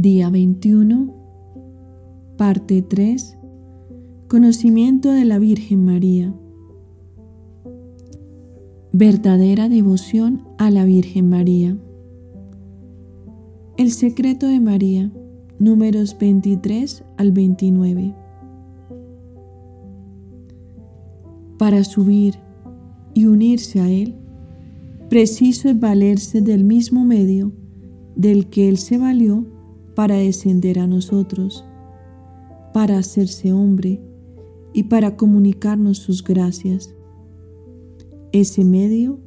Día 21, parte 3, Conocimiento de la Virgen María. Verdadera devoción a la Virgen María. El secreto de María, números 23 al 29. Para subir y unirse a Él, preciso es valerse del mismo medio del que Él se valió para descender a nosotros, para hacerse hombre y para comunicarnos sus gracias. Ese medio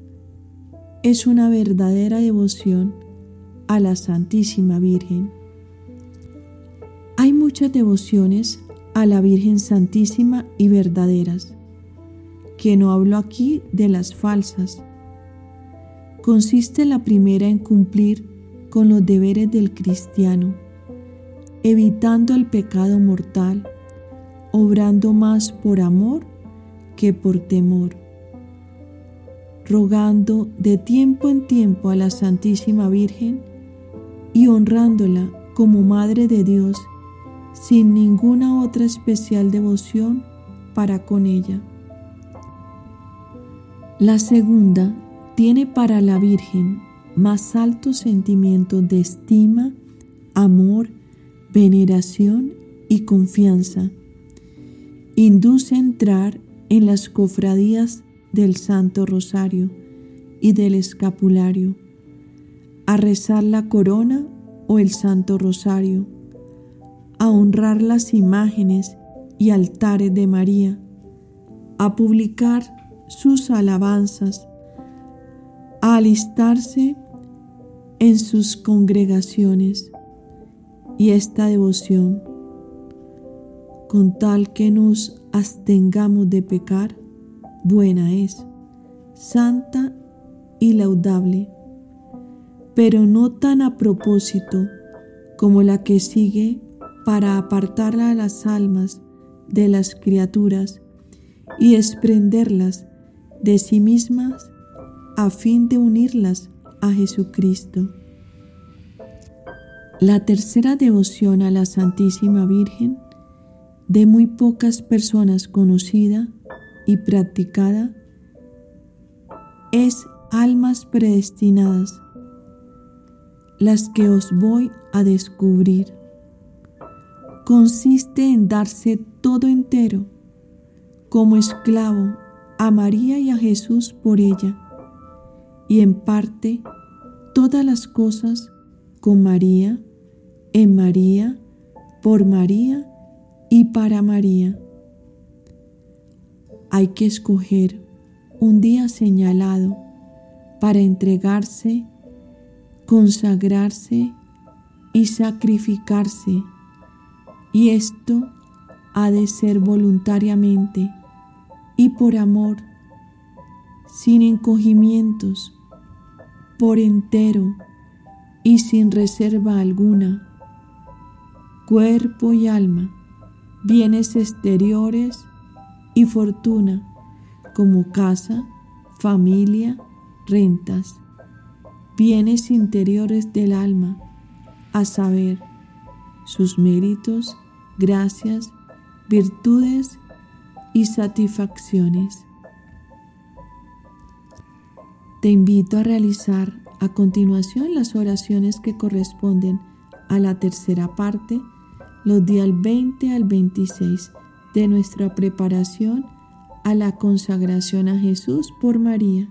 es una verdadera devoción a la Santísima Virgen. Hay muchas devociones a la Virgen Santísima y verdaderas, que no hablo aquí de las falsas. Consiste la primera en cumplir con los deberes del cristiano, evitando el pecado mortal, obrando más por amor que por temor, rogando de tiempo en tiempo a la Santísima Virgen y honrándola como Madre de Dios sin ninguna otra especial devoción para con ella. La segunda tiene para la Virgen más altos sentimientos de estima, amor, veneración y confianza. Induce entrar en las cofradías del Santo Rosario y del Escapulario, a rezar la corona o el Santo Rosario, a honrar las imágenes y altares de María, a publicar sus alabanzas, alistarse en sus congregaciones y esta devoción, con tal que nos abstengamos de pecar, buena es, santa y laudable, pero no tan a propósito como la que sigue para apartar a las almas de las criaturas y desprenderlas de sí mismas a fin de unirlas a Jesucristo. La tercera devoción a la Santísima Virgen, de muy pocas personas conocida y practicada, es almas predestinadas, las que os voy a descubrir. Consiste en darse todo entero, como esclavo, a María y a Jesús por ella y en parte todas las cosas con María, en María, por María y para María. Hay que escoger un día señalado para entregarse, consagrarse y sacrificarse. Y esto ha de ser voluntariamente y por amor, sin encogimientos por entero y sin reserva alguna, cuerpo y alma, bienes exteriores y fortuna, como casa, familia, rentas, bienes interiores del alma, a saber, sus méritos, gracias, virtudes y satisfacciones. Te invito a realizar a continuación las oraciones que corresponden a la tercera parte, los días 20 al 26 de nuestra preparación a la consagración a Jesús por María.